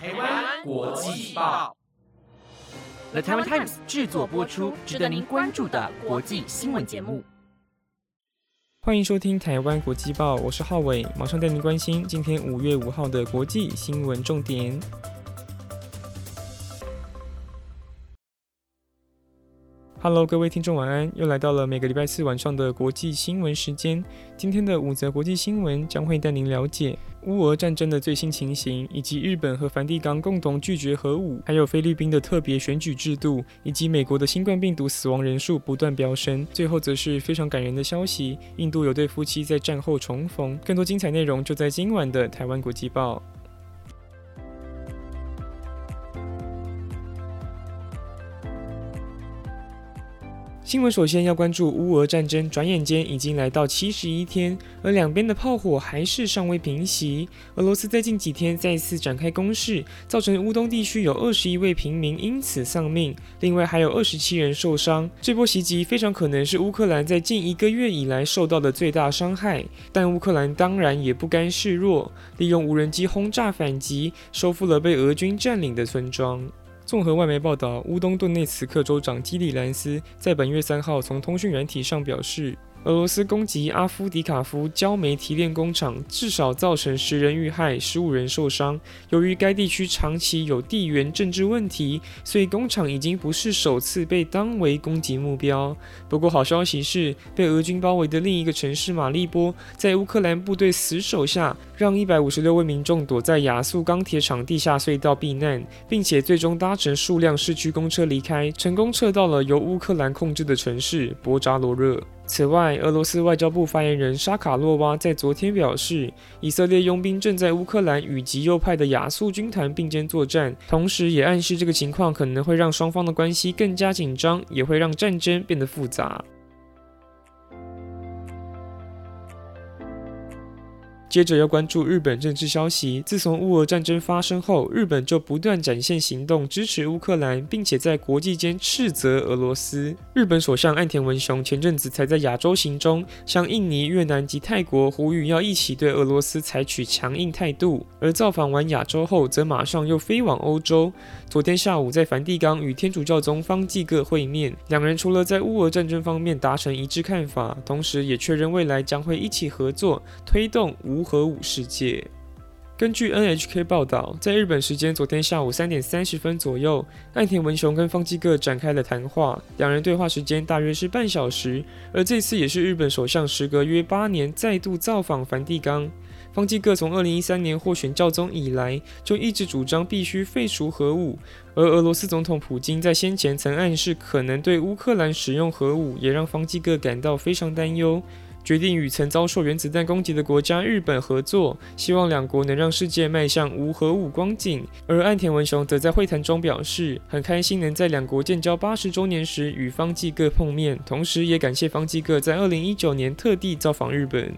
台湾国际报，The Taiwan Times 制作播出，值得您关注的国际新闻节目。欢迎收听台湾国际报，我是浩伟，马上带您关心今天五月五号的国际新闻重点。Hello，各位听众，晚安！又来到了每个礼拜四晚上的国际新闻时间。今天的五则国际新闻将会带您了解乌俄战争的最新情形，以及日本和梵蒂冈共同拒绝核武，还有菲律宾的特别选举制度，以及美国的新冠病毒死亡人数不断飙升。最后则是非常感人的消息：印度有对夫妻在战后重逢。更多精彩内容就在今晚的台湾国际报。新闻首先要关注乌俄战争，转眼间已经来到七十一天，而两边的炮火还是尚未平息。俄罗斯在近几天再次展开攻势，造成乌东地区有二十一位平民因此丧命，另外还有二十七人受伤。这波袭击非常可能是乌克兰在近一个月以来受到的最大伤害，但乌克兰当然也不甘示弱，利用无人机轰炸反击，收复了被俄军占领的村庄。综合外媒报道，乌东顿内茨克州长基里兰斯在本月三号从通讯软体上表示。俄罗斯攻击阿夫迪卡夫焦煤提炼工厂，至少造成十人遇害，十五人受伤。由于该地区长期有地缘政治问题，所以工厂已经不是首次被当为攻击目标。不过，好消息是，被俄军包围的另一个城市马利波，在乌克兰部队死守下，让一百五十六位民众躲在亚速钢铁厂地下隧道避难，并且最终搭乘数辆市区公车离开，成功撤到了由乌克兰控制的城市博扎罗热。此外，俄罗斯外交部发言人沙卡洛娃在昨天表示，以色列佣兵正在乌克兰与极右派的亚速军团并肩作战，同时也暗示这个情况可能会让双方的关系更加紧张，也会让战争变得复杂。接着要关注日本政治消息。自从乌俄战争发生后，日本就不断展现行动支持乌克兰，并且在国际间斥责俄罗斯。日本首相岸田文雄前阵子才在亚洲行中，向印尼、越南及泰国呼吁要一起对俄罗斯采取强硬态度。而造访完亚洲后，则马上又飞往欧洲。昨天下午在梵蒂冈与天主教宗方济各会面，两人除了在乌俄战争方面达成一致看法，同时也确认未来将会一起合作推动无。无核武世界。根据 NHK 报道，在日本时间昨天下午三点三十分左右，岸田文雄跟方基各展开了谈话，两人对话时间大约是半小时。而这次也是日本首相时隔约八年再度造访梵蒂冈。方基各从二零一三年获选教宗以来，就一直主张必须废除核武。而俄罗斯总统普京在先前曾暗示可能对乌克兰使用核武，也让方基各感到非常担忧。决定与曾遭受原子弹攻击的国家日本合作，希望两国能让世界迈向无核武光景。而岸田文雄则在会谈中表示，很开心能在两国建交八十周年时与方济各碰面，同时也感谢方济各在二零一九年特地造访日本。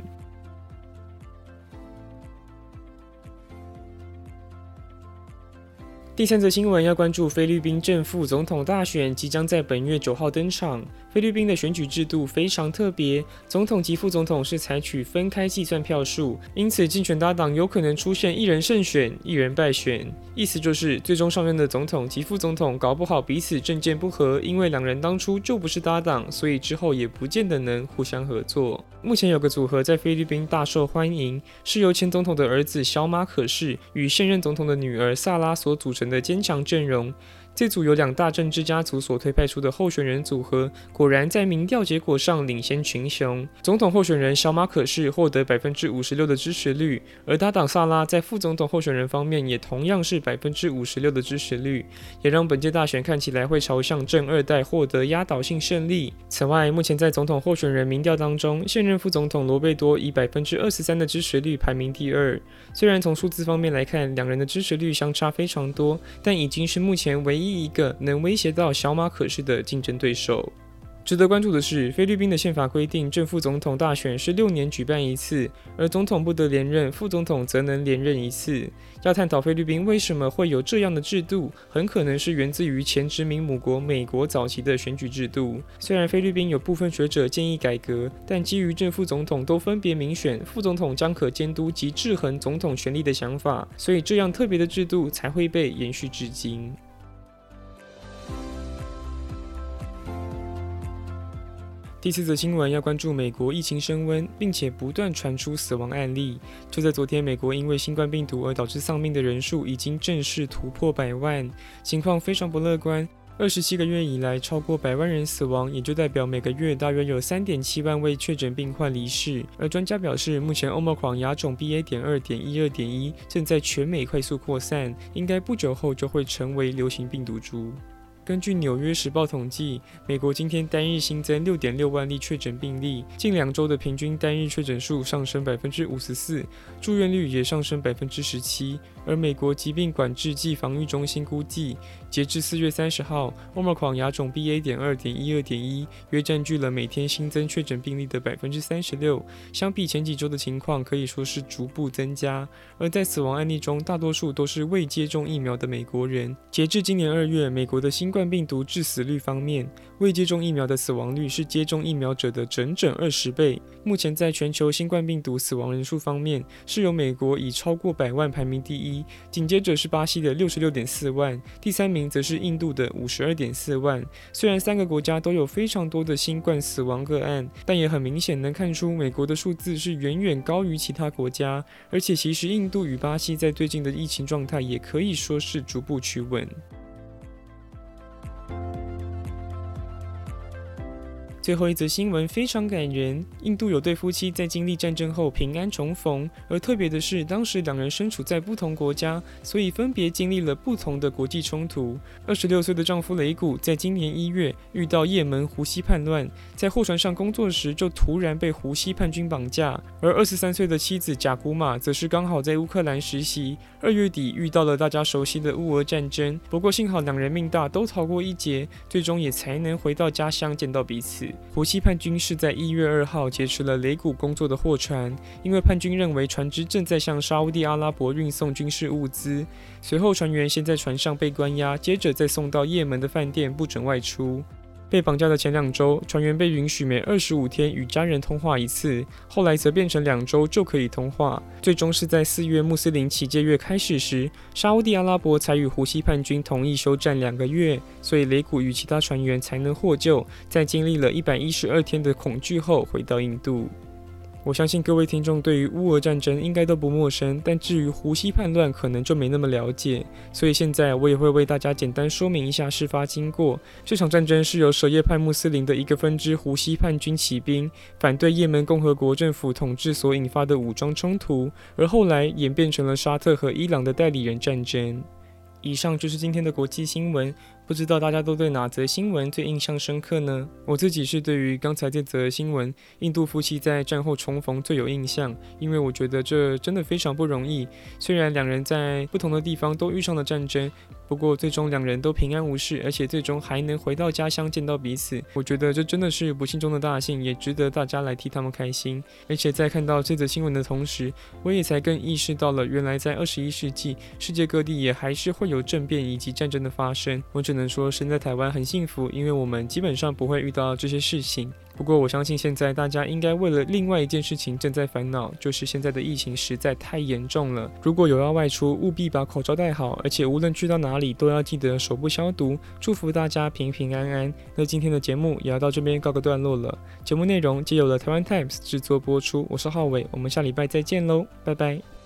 第三则新闻要关注菲律宾正副总统大选即将在本月九号登场。菲律宾的选举制度非常特别，总统及副总统是采取分开计算票数，因此竞选搭档有可能出现一人胜选、一人败选。意思就是，最终上任的总统及副总统搞不好彼此政见不合，因为两人当初就不是搭档，所以之后也不见得能互相合作。目前有个组合在菲律宾大受欢迎，是由前总统的儿子小马可士与现任总统的女儿萨拉所组成的坚强阵容。这组由两大政治家族所推派出的候选人组合，果然在民调结果上领先群雄。总统候选人小马可是获得百分之五十六的支持率，而搭档萨拉在副总统候选人方面也同样是百分之五十六的支持率，也让本届大选看起来会朝向正二代获得压倒性胜利。此外，目前在总统候选人民调当中，现任副总统罗贝多以百分之二十三的支持率排名第二。虽然从数字方面来看，两人的支持率相差非常多，但已经是目前唯一。第一个能威胁到小马可士的竞争对手。值得关注的是，菲律宾的宪法规定，正副总统大选是六年举办一次，而总统不得连任，副总统则能连任一次。要探讨菲律宾为什么会有这样的制度，很可能是源自于前殖民母国美国早期的选举制度。虽然菲律宾有部分学者建议改革，但基于正副总统都分别民选，副总统将可监督及制衡总统权力的想法，所以这样特别的制度才会被延续至今。第四则新闻要关注美国疫情升温，并且不断传出死亡案例。就在昨天，美国因为新冠病毒而导致丧命的人数已经正式突破百万，情况非常不乐观。二十七个月以来，超过百万人死亡，也就代表每个月大约有三点七万位确诊病患离世。而专家表示，目前欧盟狂亚种 BA. 点二点一二点一正在全美快速扩散，应该不久后就会成为流行病毒株。根据《纽约时报》统计，美国今天单日新增六点六万例确诊病例，近两周的平均单日确诊数上升百分之五十四，住院率也上升百分之十七。而美国疾病管制暨防御中心估计，截至四月三十号，欧盟狂亚种 BA. 点二点一二点一约占据了每天新增确诊病例的百分之三十六，相比前几周的情况可以说是逐步增加。而在死亡案例中，大多数都是未接种疫苗的美国人。截至今年二月，美国的新冠病毒致死率方面，未接种疫苗的死亡率是接种疫苗者的整整二十倍。目前在全球新冠病毒死亡人数方面，是由美国以超过百万排名第一，紧接着是巴西的六十六点四万，第三名则是印度的五十二点四万。虽然三个国家都有非常多的新冠死亡个案，但也很明显能看出美国的数字是远远高于其他国家。而且其实印度与巴西在最近的疫情状态也可以说是逐步趋稳。最后一则新闻非常感人，印度有对夫妻在经历战争后平安重逢，而特别的是，当时两人身处在不同国家，所以分别经历了不同的国际冲突。二十六岁的丈夫雷古在今年一月遇到也门胡西叛乱，在货船上工作时就突然被胡西叛军绑架，而二十三岁的妻子贾古玛则是刚好在乌克兰实习，二月底遇到了大家熟悉的乌俄战争。不过幸好两人命大，都逃过一劫，最终也才能回到家乡见到彼此。胡西叛军是在一月二号劫持了雷古工作的货船，因为叛军认为船只正在向沙地阿拉伯运送军事物资。随后船员先在船上被关押，接着再送到也门的饭店，不准外出。被绑架的前两周，船员被允许每二十五天与家人通话一次，后来则变成两周就可以通话。最终是在四月穆斯林起戒月开始时，沙地阿拉伯才与胡西叛军同意休战两个月，所以雷古与其他船员才能获救，在经历了一百一十二天的恐惧后回到印度。我相信各位听众对于乌俄战争应该都不陌生，但至于胡西叛乱可能就没那么了解，所以现在我也会为大家简单说明一下事发经过。这场战争是由什叶派穆斯林的一个分支胡西叛军起兵，反对也门共和国政府统治所引发的武装冲突，而后来演变成了沙特和伊朗的代理人战争。以上就是今天的国际新闻。不知道大家都对哪则新闻最印象深刻呢？我自己是对于刚才这则新闻，印度夫妻在战后重逢最有印象，因为我觉得这真的非常不容易。虽然两人在不同的地方都遇上了战争，不过最终两人都平安无事，而且最终还能回到家乡见到彼此。我觉得这真的是不幸中的大幸，也值得大家来替他们开心。而且在看到这则新闻的同时，我也才更意识到了，原来在二十一世纪，世界各地也还是会有政变以及战争的发生。我只能。能说身在台湾很幸福，因为我们基本上不会遇到这些事情。不过我相信现在大家应该为了另外一件事情正在烦恼，就是现在的疫情实在太严重了。如果有要外出，务必把口罩戴好，而且无论去到哪里都要记得手部消毒。祝福大家平平安安。那今天的节目也要到这边告个段落了。节目内容皆由了台湾 Times 制作播出，我是浩伟，我们下礼拜再见喽，拜拜。